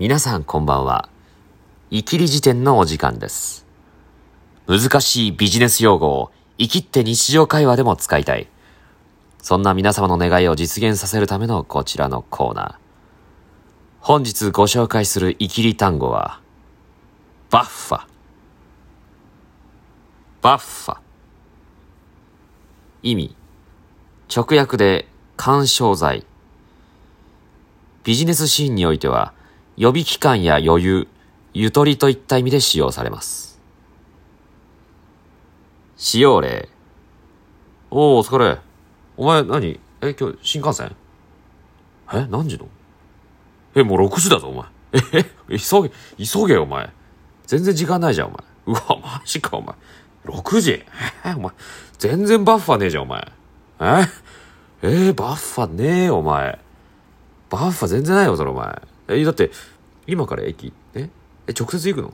皆さんこんばんは。イキリ辞典のお時間です。難しいビジネス用語を生きって日常会話でも使いたい。そんな皆様の願いを実現させるためのこちらのコーナー。本日ご紹介するイキリ単語は、バッファ。バッファ。意味。直訳で干渉剤。ビジネスシーンにおいては、予備期間や余裕、ゆとりといった意味で使用されます。使用例。おー、お疲れ。お前何？え、今日新幹線？え、何時の？え、もう6時だぞ、お前。え、え急げ、急げ、お前。全然時間ないじゃん、お前。うわ、マジか、お前。6時？え、お前。全然バッファねえじゃん、お前。え？えー、バッファねえよ、お前。バッファ全然ないよ、それ、お前。え、だって、今から駅ええ、直接行くの？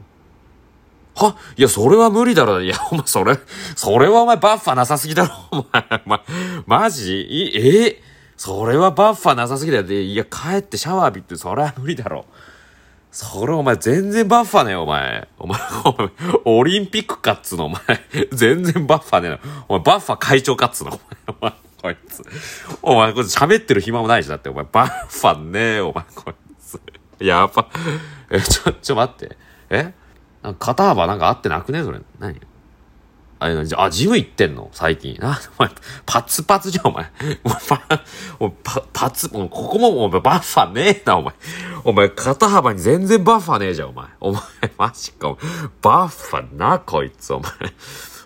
は？いや、それは無理だろ。いや、お前、それ、それはお前バッファなさすぎだろ。お前、お前、マジ？いえ？それはバッファなさすぎだよ。で、いや、帰ってシャワー浴びて、それは無理だろ。それお前全然バッファねえよ、お前。お前、お前オリンピックかっつの、お前。全然バッファねえの？お前、バッファ会長かっつの、お前。お前、こいつ。お前、これ喋ってる暇もないし、だって、お前、バッファねえよ、お前、こいつ。やば。え、ちょ、ちょ、待って。え？肩幅なんか合ってなくね？それ。何？あれ、あ、ジム行ってんの？最近。あ、お前、パツパツじゃん、お前。お前、パ、お前パパツ、ここもお前バッファねえな、お前。お前、肩幅に全然バッファねえじゃん、お前。お前、マジか、お前。バッファな、こいつ、お前。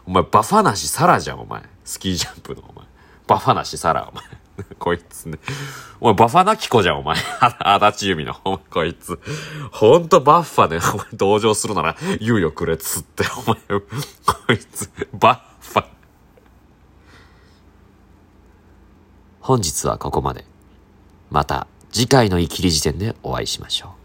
お前、バッファなしサラじゃん、お前。スキージャンプの、お前。バッファなしサラ、お前。こいつね。お前、バファナキコじゃん、お前。あだちゆみの。こいつ。ほんとバッファね。お前、同情するなら、猶予くれっつって。お前、こいつ、バッファ。本日はここまで。また、次回のイキリ時点でお会いしましょう。